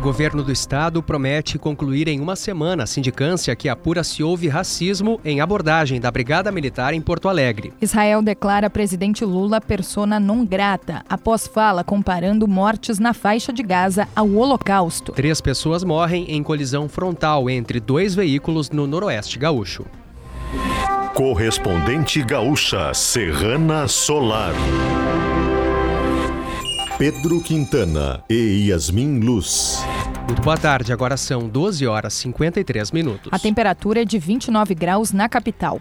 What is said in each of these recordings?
Governo do estado promete concluir em uma semana a sindicância que apura se houve racismo em abordagem da Brigada Militar em Porto Alegre. Israel declara presidente Lula persona non grata após fala comparando mortes na faixa de Gaza ao Holocausto. Três pessoas morrem em colisão frontal entre dois veículos no noroeste gaúcho. Correspondente gaúcha Serrana Solar. Pedro Quintana e Yasmin Luz. Muito boa tarde, agora são 12 horas e 53 minutos. A temperatura é de 29 graus na capital.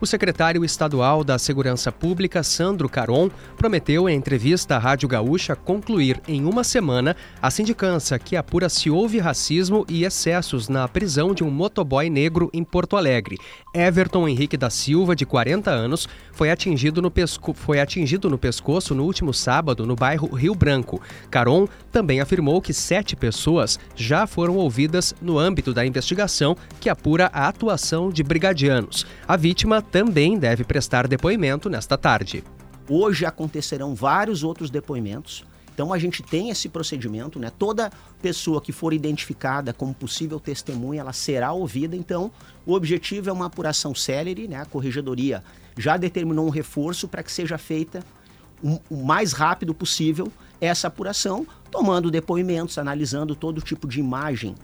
O secretário estadual da Segurança Pública, Sandro Caron, prometeu em entrevista à Rádio Gaúcha concluir em uma semana a sindicância que apura se houve racismo e excessos na prisão de um motoboy negro em Porto Alegre. Everton Henrique da Silva, de 40 anos, foi atingido no, pesco... foi atingido no pescoço no último sábado no bairro Rio Branco. Caron também afirmou que sete pessoas já foram ouvidas no âmbito da investigação que apura a atuação de brigadianos. A vítima também deve prestar depoimento nesta tarde. Hoje acontecerão vários outros depoimentos. Então a gente tem esse procedimento, né? Toda pessoa que for identificada como possível testemunha, ela será ouvida. Então, o objetivo é uma apuração célere, né? A corregedoria já determinou um reforço para que seja feita o mais rápido possível essa apuração, tomando depoimentos, analisando todo tipo de imagem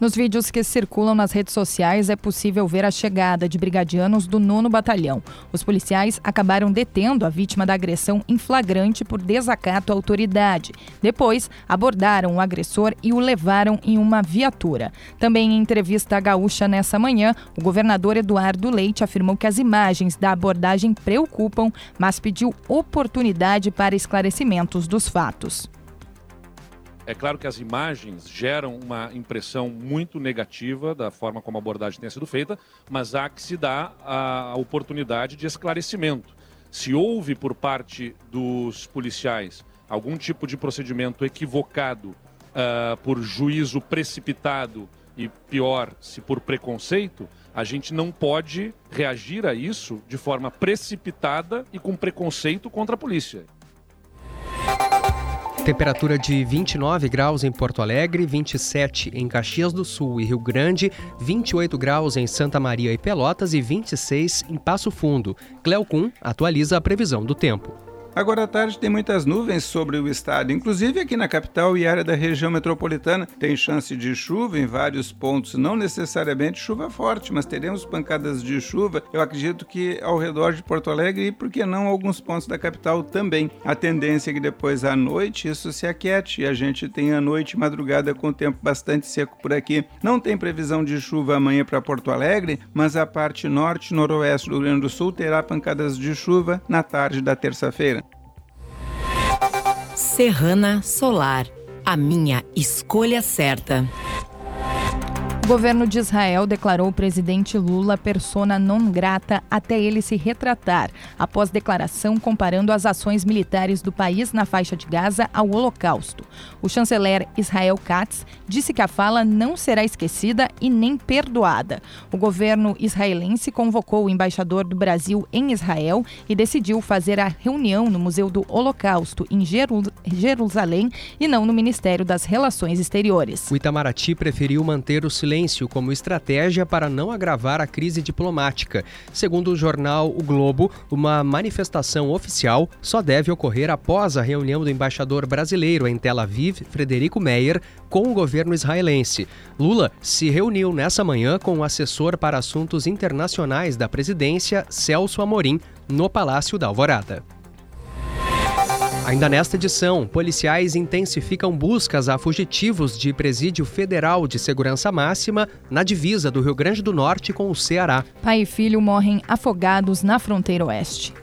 nos vídeos que circulam nas redes sociais é possível ver a chegada de brigadianos do nono batalhão. Os policiais acabaram detendo a vítima da agressão em flagrante por desacato à autoridade. Depois, abordaram o agressor e o levaram em uma viatura. Também em entrevista à Gaúcha nessa manhã, o governador Eduardo Leite afirmou que as imagens da abordagem preocupam, mas pediu oportunidade para esclarecimentos dos fatos. É claro que as imagens geram uma impressão muito negativa da forma como a abordagem tenha sido feita, mas há que se dar a oportunidade de esclarecimento. Se houve por parte dos policiais algum tipo de procedimento equivocado uh, por juízo precipitado e pior, se por preconceito, a gente não pode reagir a isso de forma precipitada e com preconceito contra a polícia. Temperatura de 29 graus em Porto Alegre, 27 em Caxias do Sul e Rio Grande, 28 graus em Santa Maria e Pelotas e 26 em Passo Fundo. Cleocum atualiza a previsão do tempo. Agora à tarde tem muitas nuvens sobre o estado, inclusive aqui na capital e área da região metropolitana. Tem chance de chuva em vários pontos, não necessariamente chuva forte, mas teremos pancadas de chuva. Eu acredito que ao redor de Porto Alegre e, por que não, alguns pontos da capital também. A tendência é que depois à noite isso se aquiete e a gente tenha noite e madrugada com tempo bastante seco por aqui. Não tem previsão de chuva amanhã para Porto Alegre, mas a parte norte e noroeste do Rio Grande do Sul terá pancadas de chuva na tarde da terça-feira. Serrana Solar, a minha escolha certa. Governo de Israel declarou o presidente Lula persona non grata até ele se retratar, após declaração comparando as ações militares do país na faixa de Gaza ao Holocausto. O chanceler Israel Katz disse que a fala não será esquecida e nem perdoada. O governo israelense convocou o embaixador do Brasil em Israel e decidiu fazer a reunião no Museu do Holocausto em Jerusalém e não no Ministério das Relações Exteriores. O Itamaraty preferiu manter o silêncio silêncio como estratégia para não agravar a crise diplomática. Segundo o jornal O Globo, uma manifestação oficial só deve ocorrer após a reunião do embaixador brasileiro em Tel Aviv, Frederico Meyer, com o governo israelense. Lula se reuniu nessa manhã com o assessor para assuntos internacionais da presidência, Celso Amorim, no Palácio da Alvorada. Ainda nesta edição, policiais intensificam buscas a fugitivos de presídio federal de segurança máxima na divisa do Rio Grande do Norte com o Ceará. Pai e filho morrem afogados na fronteira oeste.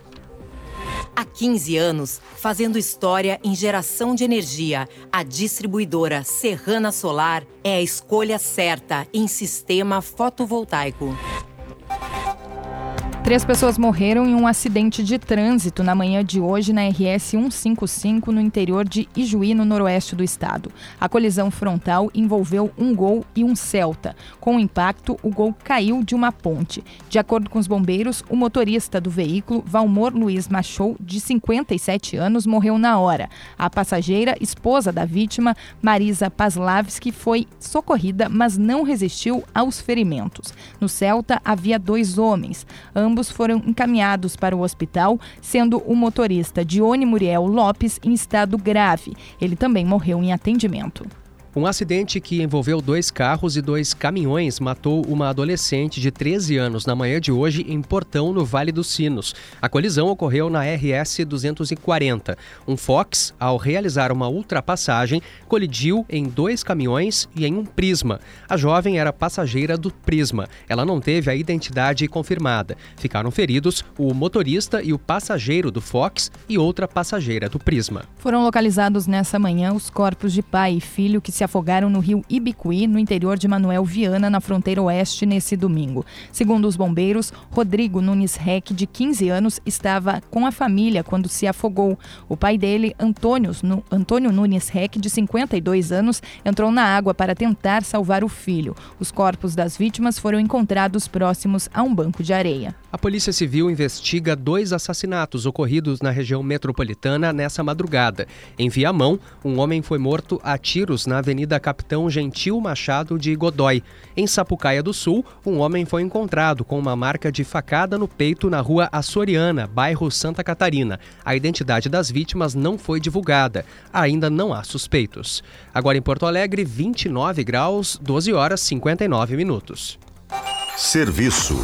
Há 15 anos, fazendo história em geração de energia, a distribuidora Serrana Solar é a escolha certa em sistema fotovoltaico. Três pessoas morreram em um acidente de trânsito na manhã de hoje na RS 155 no interior de Ijuí, no noroeste do estado. A colisão frontal envolveu um Gol e um Celta. Com o impacto, o Gol caiu de uma ponte. De acordo com os bombeiros, o motorista do veículo, Valmor Luiz Machou, de 57 anos, morreu na hora. A passageira, esposa da vítima, Marisa Paslavski, foi socorrida, mas não resistiu aos ferimentos. No Celta havia dois homens. Ambos ambos foram encaminhados para o hospital, sendo o motorista Dione Muriel Lopes em estado grave. Ele também morreu em atendimento. Um acidente que envolveu dois carros e dois caminhões matou uma adolescente de 13 anos na manhã de hoje em Portão, no Vale dos Sinos. A colisão ocorreu na RS 240. Um Fox, ao realizar uma ultrapassagem, colidiu em dois caminhões e em um Prisma. A jovem era passageira do Prisma. Ela não teve a identidade confirmada. Ficaram feridos o motorista e o passageiro do Fox e outra passageira do Prisma. Foram localizados nessa manhã os corpos de pai e filho que se afogaram no rio Ibicuí, no interior de Manuel Viana, na fronteira oeste, nesse domingo. Segundo os bombeiros, Rodrigo Nunes Reck, de 15 anos, estava com a família quando se afogou. O pai dele, Antônio, Antônio Nunes Reck, de 52 anos, entrou na água para tentar salvar o filho. Os corpos das vítimas foram encontrados próximos a um banco de areia. A Polícia Civil investiga dois assassinatos ocorridos na região metropolitana nessa madrugada. Em Viamão, um homem foi morto a tiros na Avenida Capitão Gentil Machado de Godói. Em Sapucaia do Sul, um homem foi encontrado com uma marca de facada no peito na rua Açoriana, bairro Santa Catarina. A identidade das vítimas não foi divulgada. Ainda não há suspeitos. Agora em Porto Alegre, 29 graus, 12 horas 59 minutos. Serviço.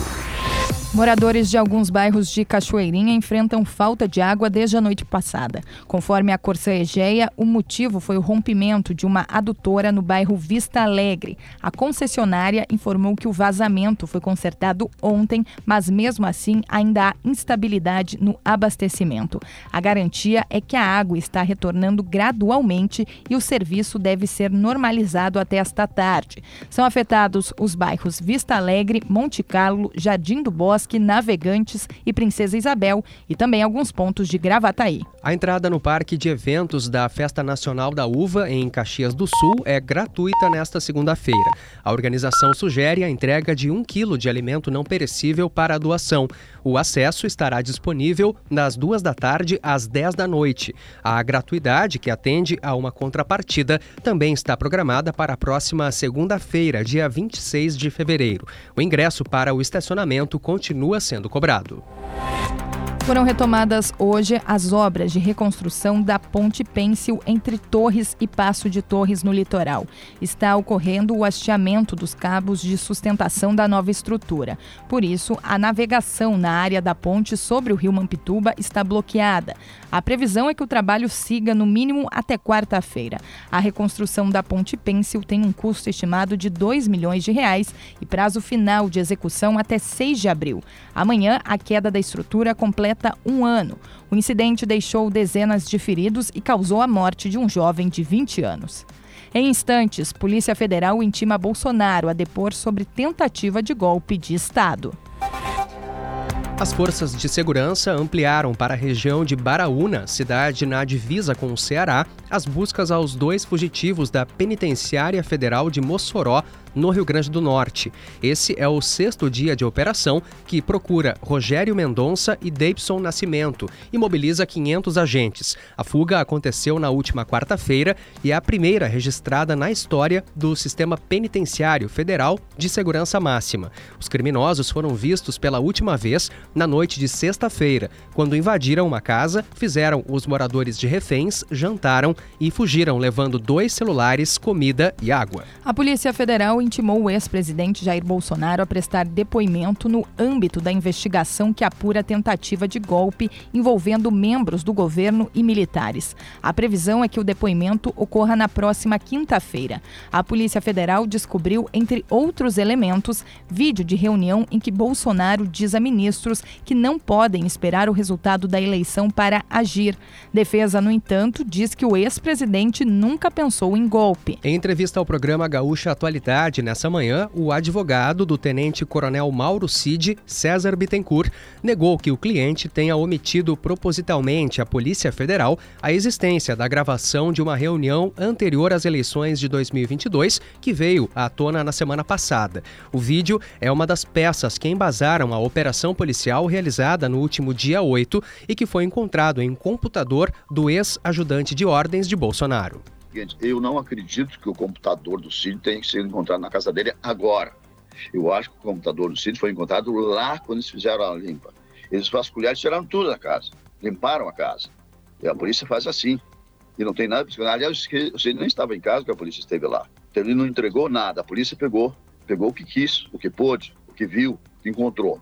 Moradores de alguns bairros de Cachoeirinha enfrentam falta de água desde a noite passada. Conforme a Corsa Egeia, o motivo foi o rompimento de uma adutora no bairro Vista Alegre. A concessionária informou que o vazamento foi consertado ontem, mas mesmo assim ainda há instabilidade no abastecimento. A garantia é que a água está retornando gradualmente e o serviço deve ser normalizado até esta tarde. São afetados os bairros Vista Alegre, Monte Carlo, Jardim do Bosque, Bosque, Navegantes e Princesa Isabel e também alguns pontos de Gravataí. A entrada no Parque de Eventos da Festa Nacional da Uva, em Caxias do Sul, é gratuita nesta segunda-feira. A organização sugere a entrega de um quilo de alimento não perecível para a doação. O acesso estará disponível das duas da tarde às 10 da noite. A gratuidade, que atende a uma contrapartida, também está programada para a próxima segunda-feira, dia 26 de fevereiro. O ingresso para o estacionamento continua continua sendo cobrado. Foram retomadas hoje as obras de reconstrução da Ponte Pêncil entre Torres e Passo de Torres no litoral. Está ocorrendo o hasteamento dos cabos de sustentação da nova estrutura. Por isso, a navegação na área da ponte sobre o rio Mampituba está bloqueada. A previsão é que o trabalho siga no mínimo até quarta-feira. A reconstrução da Ponte Pêncil tem um custo estimado de 2 milhões de reais e prazo final de execução até 6 de abril. Amanhã, a queda da estrutura completa completa um ano. O incidente deixou dezenas de feridos e causou a morte de um jovem de 20 anos. Em instantes, Polícia Federal intima Bolsonaro a depor sobre tentativa de golpe de Estado. As forças de segurança ampliaram para a região de Baraúna, cidade na divisa com o Ceará, as buscas aos dois fugitivos da Penitenciária Federal de Mossoró, no Rio Grande do Norte. Esse é o sexto dia de operação que procura Rogério Mendonça e Davidson Nascimento e mobiliza 500 agentes. A fuga aconteceu na última quarta-feira e é a primeira registrada na história do Sistema Penitenciário Federal de Segurança Máxima. Os criminosos foram vistos pela última vez na noite de sexta-feira, quando invadiram uma casa, fizeram os moradores de reféns, jantaram e fugiram levando dois celulares, comida e água. A Polícia Federal intimou o ex-presidente Jair Bolsonaro a prestar depoimento no âmbito da investigação que apura a tentativa de golpe envolvendo membros do governo e militares. A previsão é que o depoimento ocorra na próxima quinta-feira. A Polícia Federal descobriu, entre outros elementos, vídeo de reunião em que Bolsonaro diz a ministros que não podem esperar o resultado da eleição para agir. Defesa, no entanto, diz que o ex-presidente nunca pensou em golpe. Em entrevista ao programa Gaúcha Atualidade, autoridade nessa manhã, o advogado do tenente-coronel Mauro Cid, César Bittencourt, negou que o cliente tenha omitido propositalmente à Polícia Federal a existência da gravação de uma reunião anterior às eleições de 2022, que veio à tona na semana passada. O vídeo é uma das peças que embasaram a operação policial realizada no último dia 8 e que foi encontrado em computador do ex-ajudante de ordens de Bolsonaro. Eu não acredito que o computador do Cid tenha ser encontrado na casa dele agora. Eu acho que o computador do Cid foi encontrado lá quando eles fizeram a limpa. Eles vasculharam e tiraram tudo da casa. Limparam a casa. E a polícia faz assim. E não tem nada. Aliás, o Cid nem estava em casa que a polícia esteve lá. Então ele não entregou nada. A polícia pegou. Pegou o que quis, o que pôde, o que viu, o que encontrou.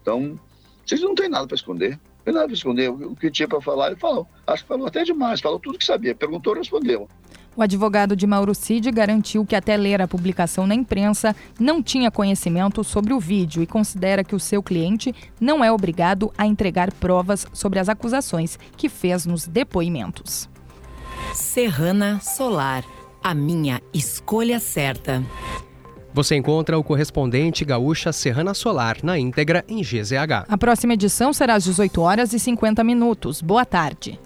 Então, vocês não tem nada para esconder. Não tem nada para esconder. O que tinha para falar, ele falou. Acho que falou até demais. Falou tudo que sabia. Perguntou, respondeu. O advogado de Mauro Cid garantiu que até ler a publicação na imprensa não tinha conhecimento sobre o vídeo e considera que o seu cliente não é obrigado a entregar provas sobre as acusações que fez nos depoimentos. Serrana Solar, a minha escolha certa. Você encontra o correspondente gaúcha Serrana Solar na íntegra em GZH. A próxima edição será às 18 horas e 50 minutos. Boa tarde.